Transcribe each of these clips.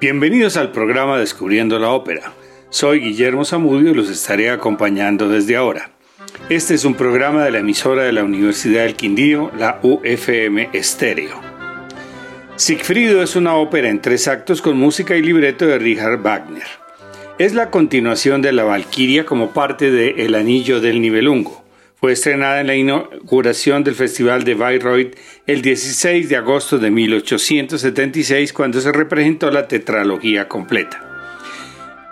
Bienvenidos al programa Descubriendo la Ópera. Soy Guillermo Zamudio y los estaré acompañando desde ahora. Este es un programa de la emisora de la Universidad del Quindío, la UFM Estéreo. Sigfrido es una ópera en tres actos con música y libreto de Richard Wagner. Es la continuación de La Valquiria como parte de El Anillo del Nibelungo. Fue estrenada en la inauguración del Festival de Bayreuth el 16 de agosto de 1876 cuando se representó la tetralogía completa.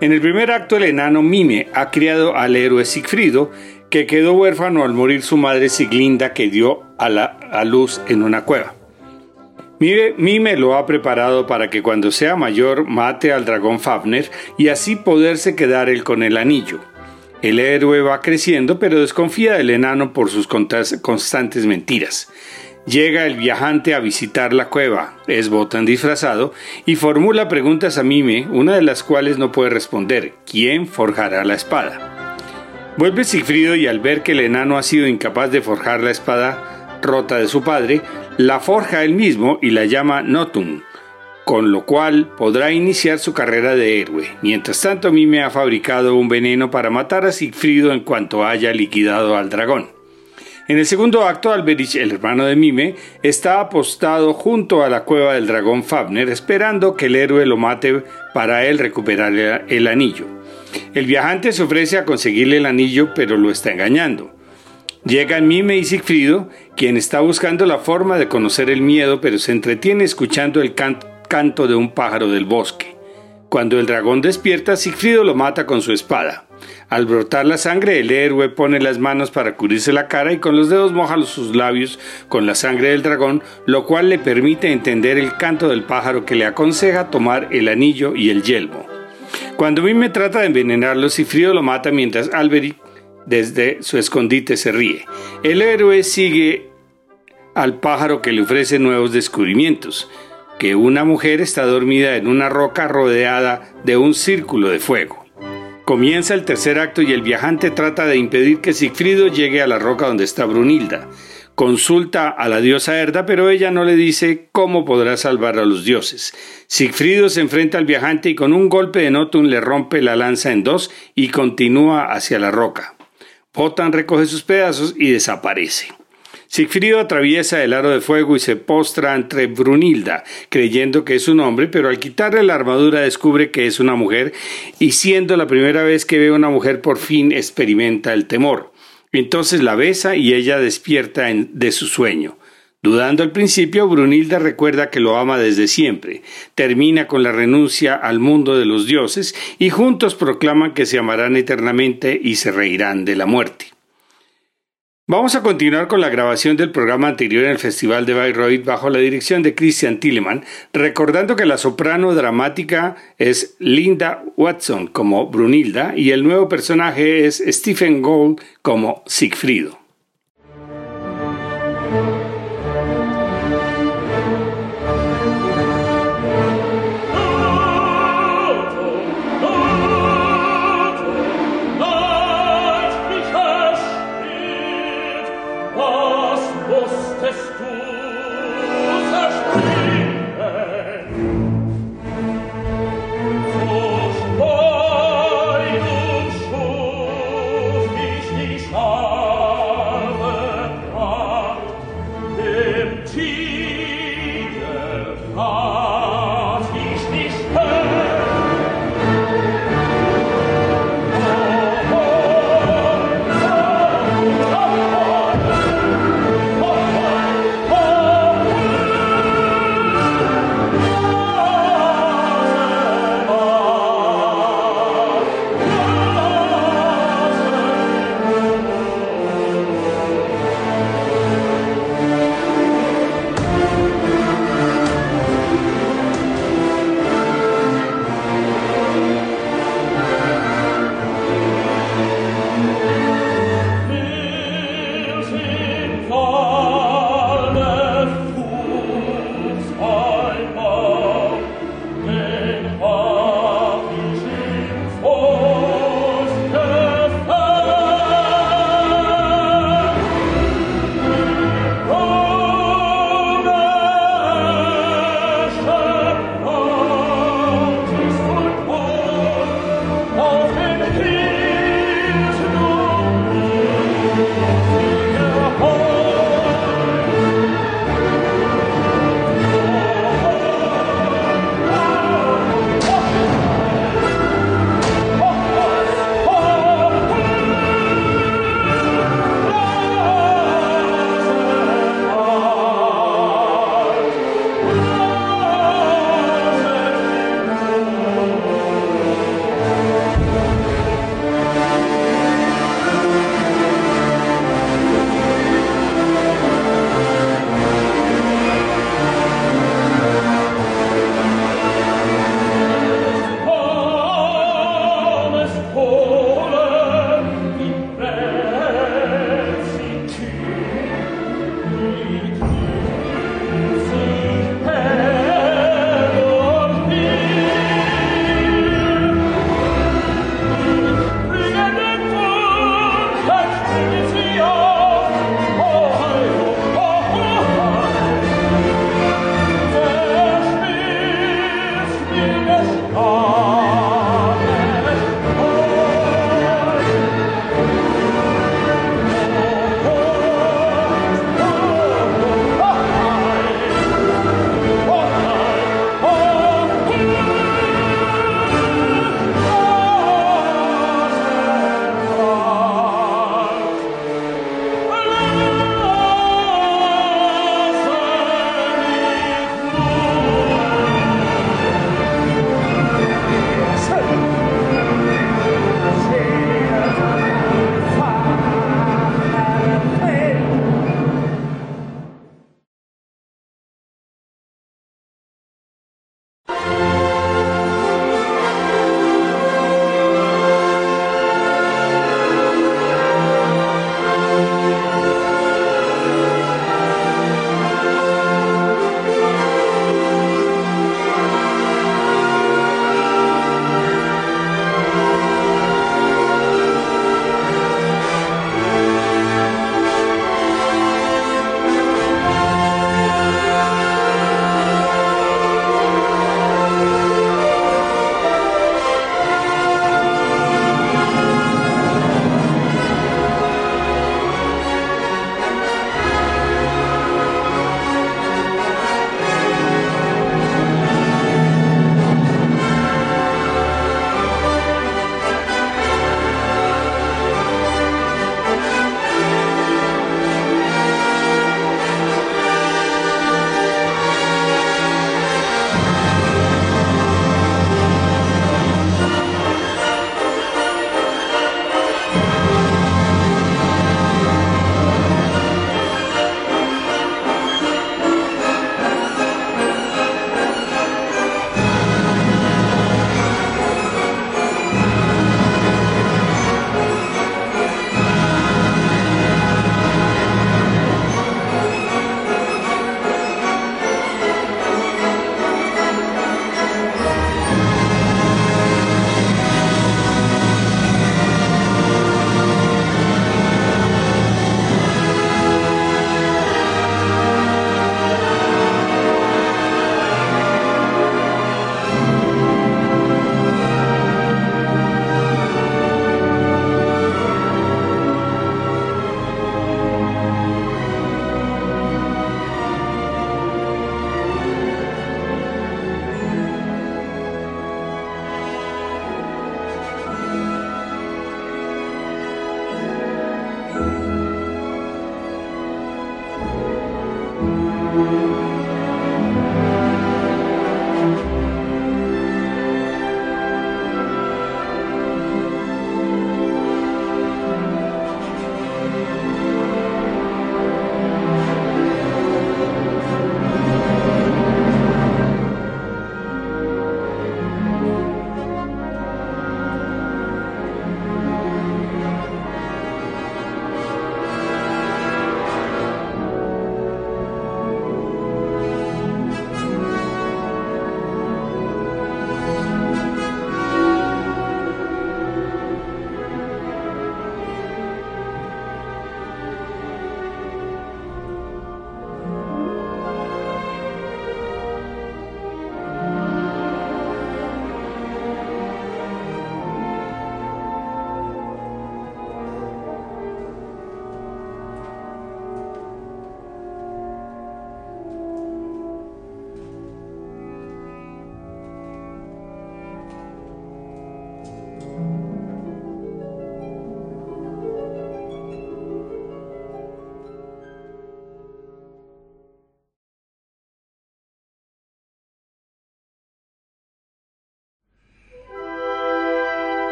En el primer acto el enano Mime ha criado al héroe Sigfrido que quedó huérfano al morir su madre Siglinda que dio a, la, a luz en una cueva. Mime lo ha preparado para que cuando sea mayor mate al dragón Fafner y así poderse quedar él con el anillo. El héroe va creciendo, pero desconfía del enano por sus constantes mentiras. Llega el viajante a visitar la cueva, es Botan disfrazado, y formula preguntas a Mime, una de las cuales no puede responder, ¿quién forjará la espada? Vuelve Sigfrido y al ver que el enano ha sido incapaz de forjar la espada rota de su padre, la forja él mismo y la llama Notum, con lo cual podrá iniciar su carrera de héroe. Mientras tanto, Mime ha fabricado un veneno para matar a Sigfrido en cuanto haya liquidado al dragón. En el segundo acto, Alberich, el hermano de Mime, está apostado junto a la cueva del dragón Fafner, esperando que el héroe lo mate para él recuperar el anillo. El viajante se ofrece a conseguirle el anillo, pero lo está engañando. Llegan Mime y Sigfrido, quien está buscando la forma de conocer el miedo, pero se entretiene escuchando el canto canto de un pájaro del bosque. Cuando el dragón despierta, Sigfrido lo mata con su espada. Al brotar la sangre, el héroe pone las manos para cubrirse la cara y con los dedos moja sus labios con la sangre del dragón, lo cual le permite entender el canto del pájaro que le aconseja tomar el anillo y el yelmo. Cuando Mime trata de envenenarlo, Sigfrido lo mata mientras Alberic desde su escondite se ríe. El héroe sigue al pájaro que le ofrece nuevos descubrimientos que una mujer está dormida en una roca rodeada de un círculo de fuego. Comienza el tercer acto y el viajante trata de impedir que Sigfrido llegue a la roca donde está Brunilda. Consulta a la diosa Herda, pero ella no le dice cómo podrá salvar a los dioses. Sigfrido se enfrenta al viajante y con un golpe de Notun le rompe la lanza en dos y continúa hacia la roca. Potan recoge sus pedazos y desaparece. Sigfrido atraviesa el aro de fuego y se postra ante Brunilda, creyendo que es un hombre, pero al quitarle la armadura descubre que es una mujer y siendo la primera vez que ve a una mujer por fin experimenta el temor. Entonces la besa y ella despierta de su sueño. Dudando al principio, Brunilda recuerda que lo ama desde siempre, termina con la renuncia al mundo de los dioses y juntos proclaman que se amarán eternamente y se reirán de la muerte. Vamos a continuar con la grabación del programa anterior en el Festival de Bayreuth bajo la dirección de Christian Tilleman, recordando que la soprano dramática es Linda Watson como Brunilda y el nuevo personaje es Stephen Gould como Sigfrido.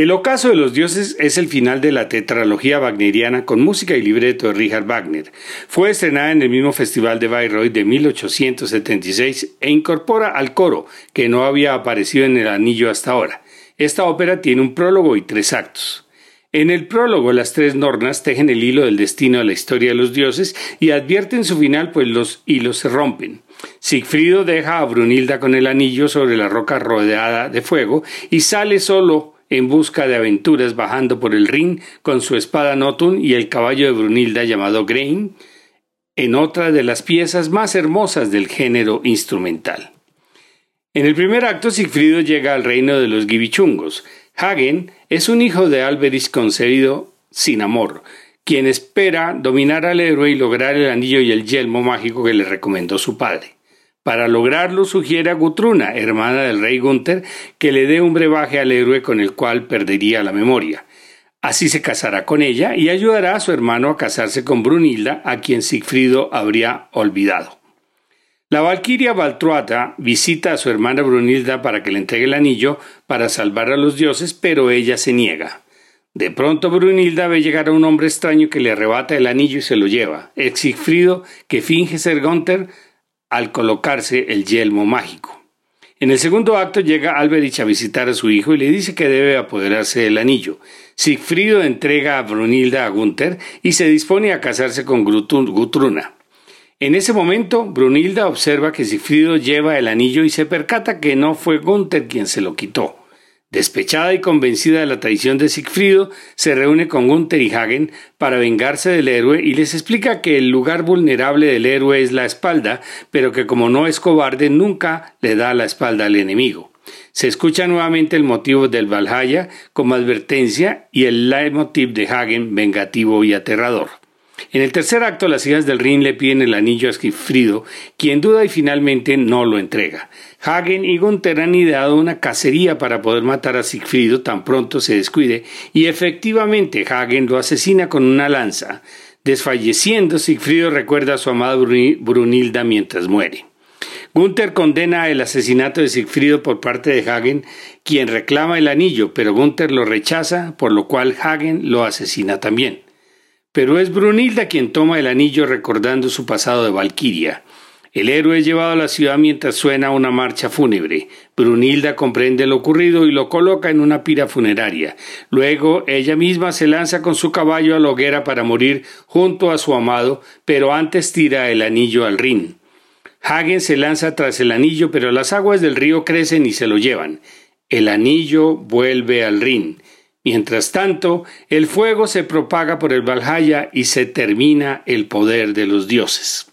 El ocaso de los dioses es el final de la tetralogía wagneriana con música y libreto de Richard Wagner. Fue estrenada en el mismo Festival de Bayreuth de 1876 e incorpora al coro, que no había aparecido en el anillo hasta ahora. Esta ópera tiene un prólogo y tres actos. En el prólogo, las tres nornas tejen el hilo del destino de la historia de los dioses y advierten su final, pues los hilos se rompen. Sigfrido deja a Brunilda con el anillo sobre la roca rodeada de fuego y sale solo en busca de aventuras bajando por el Rin con su espada Notun y el caballo de Brunilda llamado Grain, en otra de las piezas más hermosas del género instrumental. En el primer acto, Sigfrido llega al reino de los Gibichungos. Hagen es un hijo de Alberich concebido sin amor, quien espera dominar al héroe y lograr el anillo y el yelmo mágico que le recomendó su padre. Para lograrlo sugiere a Gutruna, hermana del rey Gunther, que le dé un brebaje al héroe con el cual perdería la memoria. Así se casará con ella y ayudará a su hermano a casarse con Brunilda, a quien Sigfrido habría olvidado. La valquiria Valtruata visita a su hermana Brunilda para que le entregue el anillo para salvar a los dioses, pero ella se niega. De pronto Brunilda ve llegar a un hombre extraño que le arrebata el anillo y se lo lleva. Es Sigfrido, que finge ser Gunther al colocarse el yelmo mágico. En el segundo acto llega Alberich a visitar a su hijo y le dice que debe apoderarse del anillo. Sigfrido entrega a Brunilda a Gunther y se dispone a casarse con Gutruna. En ese momento, Brunilda observa que Sigfrido lleva el anillo y se percata que no fue Gunther quien se lo quitó. Despechada y convencida de la traición de Sigfrido, se reúne con Gunther y Hagen para vengarse del héroe y les explica que el lugar vulnerable del héroe es la espalda, pero que como no es cobarde nunca le da la espalda al enemigo. Se escucha nuevamente el motivo del Valhalla como advertencia y el leitmotiv de Hagen vengativo y aterrador. En el tercer acto, las hijas del Rin le piden el anillo a Sigfrido, quien duda y finalmente no lo entrega. Hagen y Gunther han ideado una cacería para poder matar a Sigfrido tan pronto se descuide, y efectivamente Hagen lo asesina con una lanza. Desfalleciendo, Sigfrido recuerda a su amada Brunilda mientras muere. Gunther condena el asesinato de Sigfrido por parte de Hagen, quien reclama el anillo, pero Gunther lo rechaza, por lo cual Hagen lo asesina también. Pero es Brunilda quien toma el anillo recordando su pasado de Valquiria. El héroe es llevado a la ciudad mientras suena una marcha fúnebre. Brunilda comprende lo ocurrido y lo coloca en una pira funeraria. Luego ella misma se lanza con su caballo a la hoguera para morir junto a su amado, pero antes tira el anillo al Rin. Hagen se lanza tras el anillo, pero las aguas del río crecen y se lo llevan. El anillo vuelve al Rin. Mientras tanto, el fuego se propaga por el Valhalla y se termina el poder de los dioses.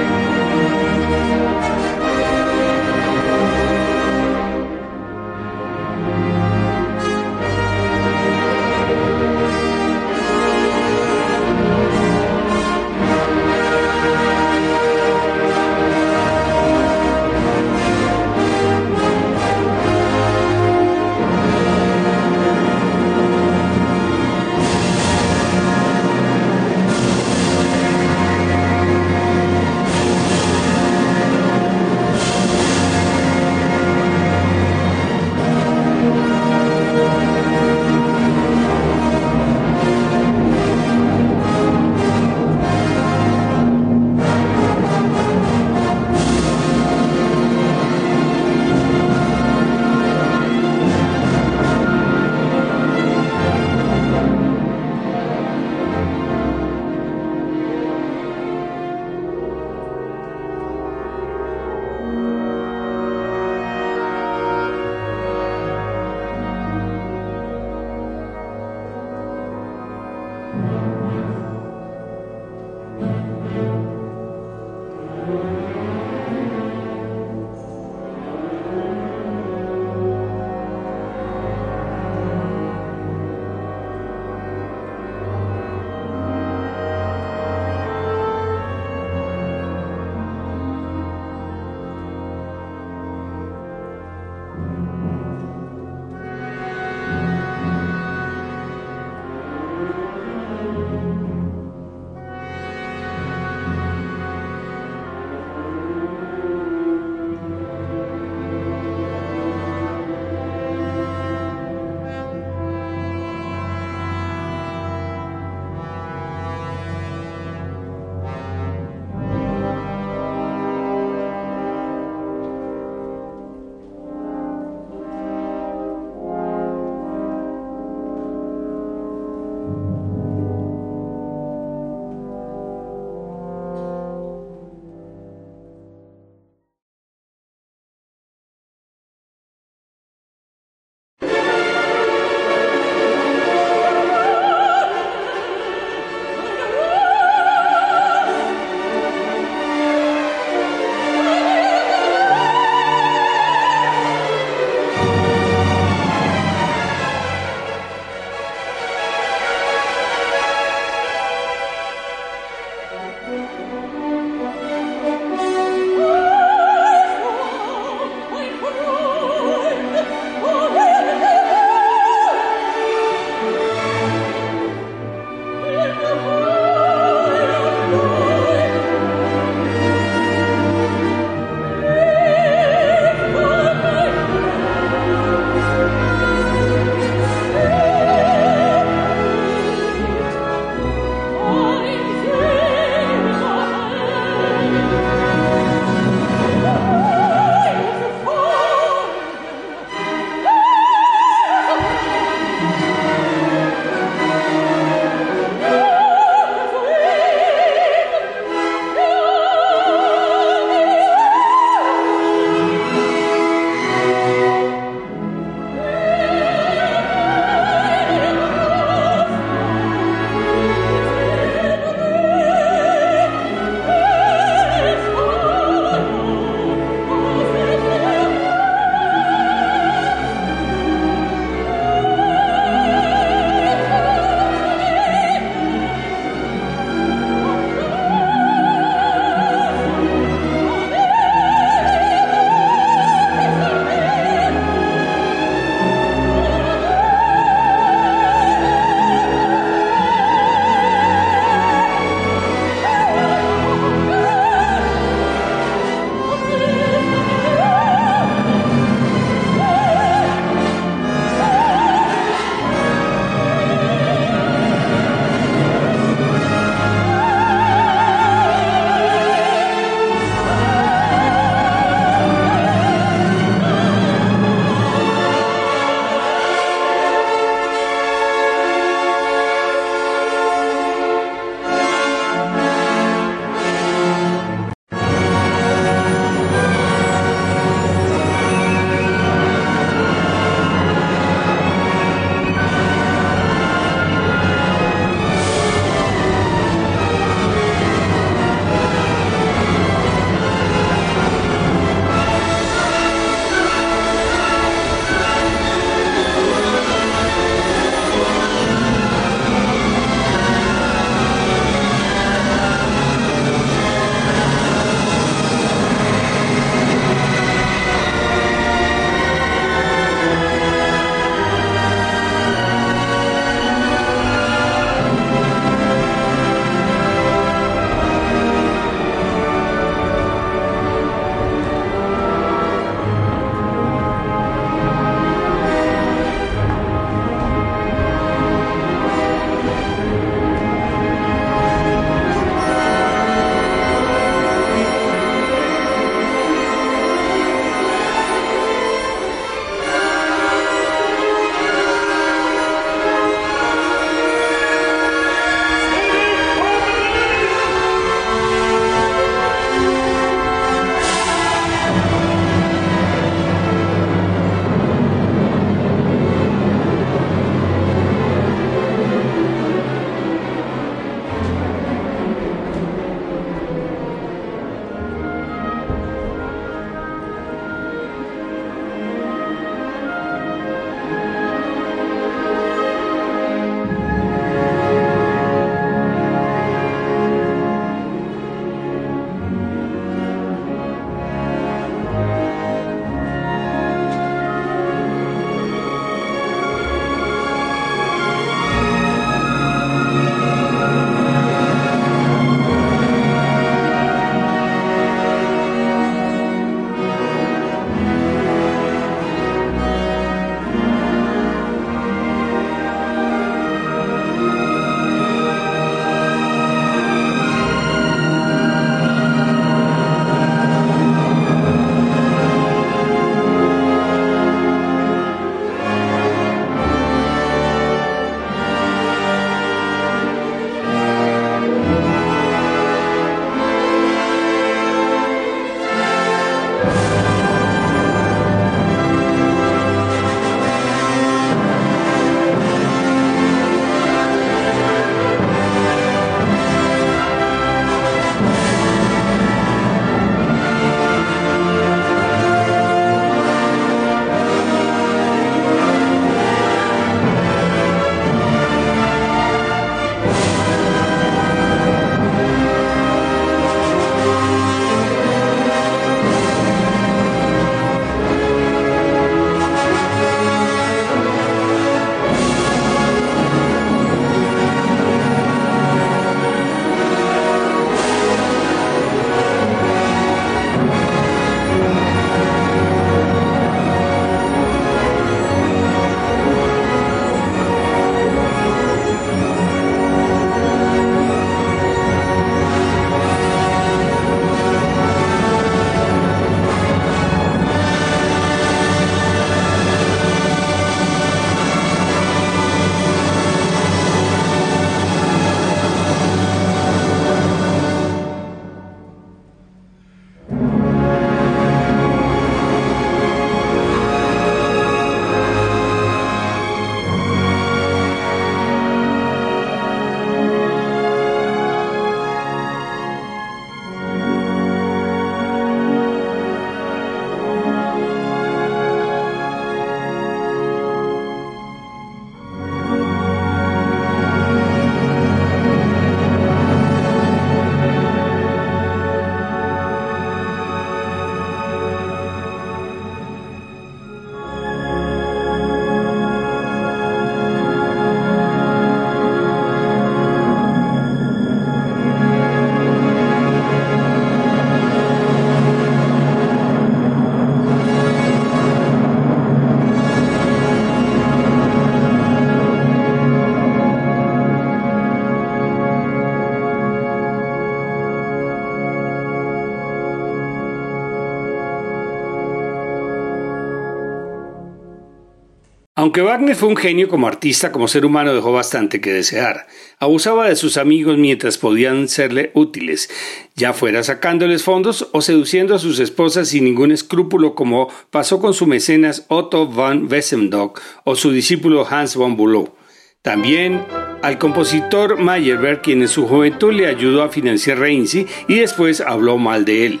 Aunque Wagner fue un genio como artista, como ser humano dejó bastante que desear. Abusaba de sus amigos mientras podían serle útiles, ya fuera sacándoles fondos o seduciendo a sus esposas sin ningún escrúpulo como pasó con su mecenas Otto van Wessendorf o su discípulo Hans von Bülow. También al compositor Meyerbeer, quien en su juventud le ayudó a financiar Reinzi y después habló mal de él.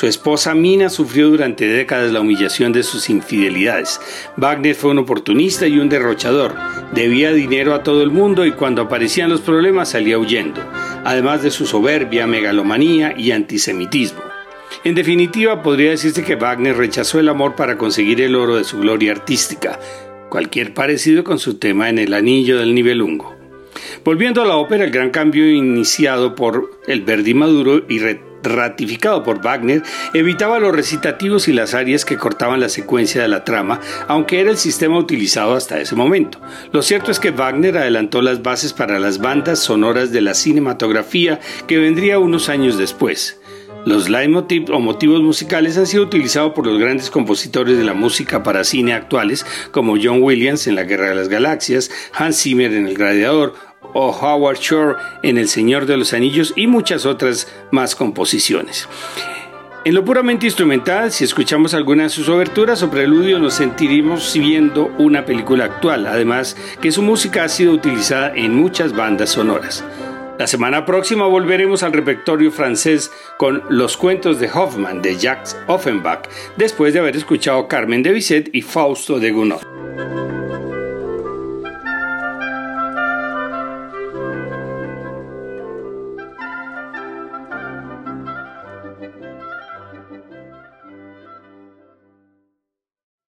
Su esposa Mina sufrió durante décadas la humillación de sus infidelidades. Wagner fue un oportunista y un derrochador. Debía dinero a todo el mundo y cuando aparecían los problemas salía huyendo, además de su soberbia, megalomanía y antisemitismo. En definitiva, podría decirse que Wagner rechazó el amor para conseguir el oro de su gloria artística, cualquier parecido con su tema en el anillo del nivelungo. Volviendo a la ópera, el gran cambio iniciado por el Verdi Maduro y ratificado por Wagner, evitaba los recitativos y las arias que cortaban la secuencia de la trama, aunque era el sistema utilizado hasta ese momento. Lo cierto es que Wagner adelantó las bases para las bandas sonoras de la cinematografía que vendría unos años después. Los leitmotiv o motivos musicales han sido utilizados por los grandes compositores de la música para cine actuales, como John Williams en La Guerra de las Galaxias, Hans Zimmer en El Gladiador o Howard Shore en El Señor de los Anillos y muchas otras más composiciones. En lo puramente instrumental, si escuchamos alguna de sus oberturas o preludios, nos sentiremos viendo una película actual, además que su música ha sido utilizada en muchas bandas sonoras. La semana próxima volveremos al repertorio francés con Los cuentos de Hoffmann de Jacques Offenbach, después de haber escuchado Carmen de Bizet y Fausto de Gounod.